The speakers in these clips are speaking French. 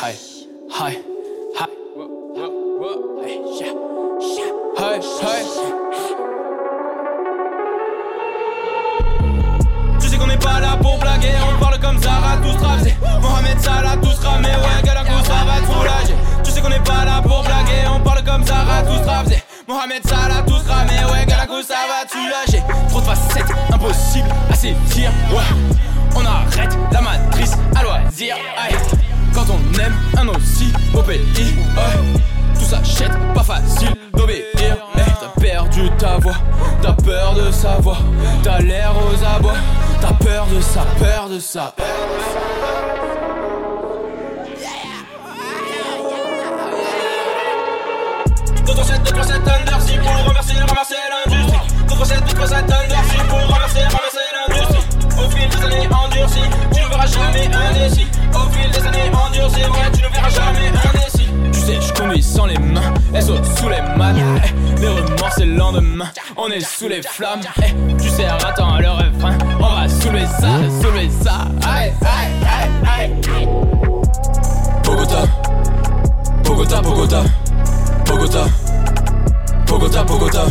Tu sais qu'on n'est pas là pour blaguer, on parle comme Zara, tous faisait Mohamed Salah, tous ramés, ouais, Galago, ça va te soulager. Tu sais qu'on n'est pas là pour blaguer, on parle comme Zara, tous faisait Mohamed Salah, tous ramés, ouais, Galago, ça va te soulager. Trop de facettes, impossible à saisir, ouais. On arrête la matrice pays, tout s'achète, pas facile d'obéir. T'as perdu ta voix, t'as peur de sa voix, t'as l'air aux abois, t'as peur de peur de sa. Contre Au fil des années endurcies, ouais, tu ne verras jamais indécis. Tu sais, je conduis sans les mains, SO sous les mains. Les remords, c'est le lendemain, on est sous les flammes. Eh, tu sais, attends le refrain, on va soulever ça, soulever ça. Aïe, aïe, aïe, aïe. Bogota, Bogota, Bogota, Bogota, Bogota, Bogota,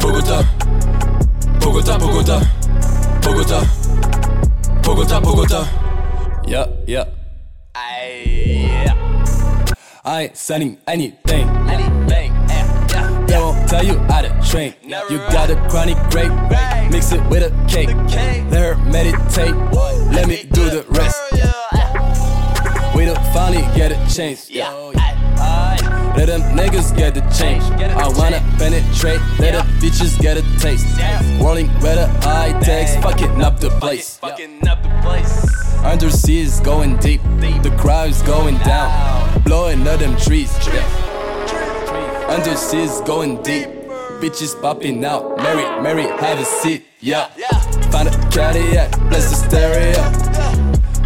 Bogota, Bogota, Bogota, Bogota, Bogota, Bogota. Yeah, yeah. Aye, I ain't selling anything. Anything. They won't tell you how to train. You got a chronic grape, mix it with a cake. Let her meditate. Let me do the rest. We don't finally get a change. Let them niggas get the change. I wanna penetrate, let the bitches get a taste. Rolling where the high takes, fucking up the place. Fucking up the place. Undersea is going deep, the crowd is going down, blowing up them trees. Undersea is going deep, bitches popping out. Mary, Mary, have a seat, yeah. Find a Cadillac, bless the stereo.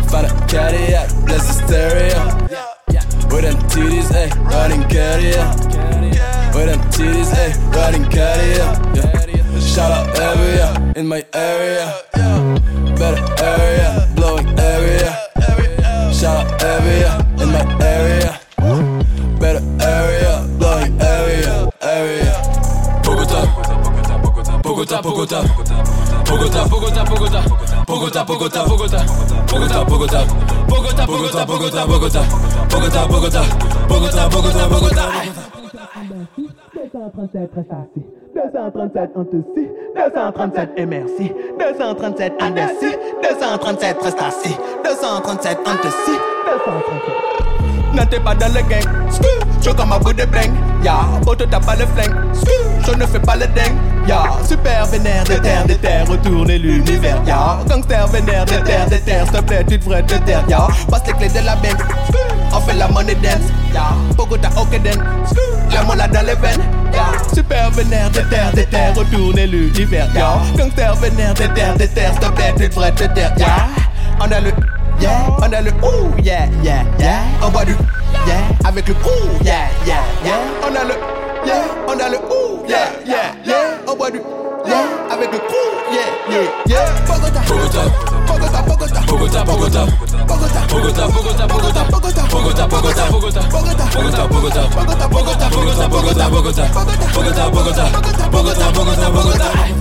Find a Cadillac, bless the stereo. With them titties, ayy, riding Cadillac. With them titties, ayy, riding Cadillac. Shout out area in my area. Better area. Area in my area. Better area, blowing area, area. Bogota, Bogota, Bogota, Bogota, Bogota, Bogota, Bogota, Bogota, Bogota, Bogota, Bogota, Bogota, Bogota, Bogota, Bogota, Bogota, Bogota, Bogota, Bogota, Bogota. 237 reste assis. 237 on te suit. 237 et merci. 237 indécis. 237 reste assis. 237 on te suit. 237. N'entez pas dans le gang. Je comme un bout de bling. Ya, Boto t'as pas le flingue. Je ne fais pas le dingue. Ya, super vénère de terre, de terre, retourner l'univers. Ya, gangster vénère de terre, de terre, s'il te plaît, tu devrais te taire. Ya, passe les clés de la banque. On fait la money dance. Ya, Bogota, Okeden. Skou, La mola dans les veines. Super vénère de terre, de terre, retournez l'univers, yo. Gangster vénère de terre, de terre, stop plaît, tu devrais te On a le, yeah, on a le, ouh, yeah, yeah, yeah. On boit du, yeah, avec le ouh, yeah, yeah, yeah. On a le, yeah, on a le, ouh, yeah, yeah, yeah. On boit du, yeah, avec le ouh, yeah, yeah, yeah. Bogota, Bogota Bogota, Bogota. Bogota, Bogota Bogota, Bogota Bogota, Bogota Bogota, Bogota. Bogota, Bogota, Bogota, Bogota, Bogota, Bogota, Bogota.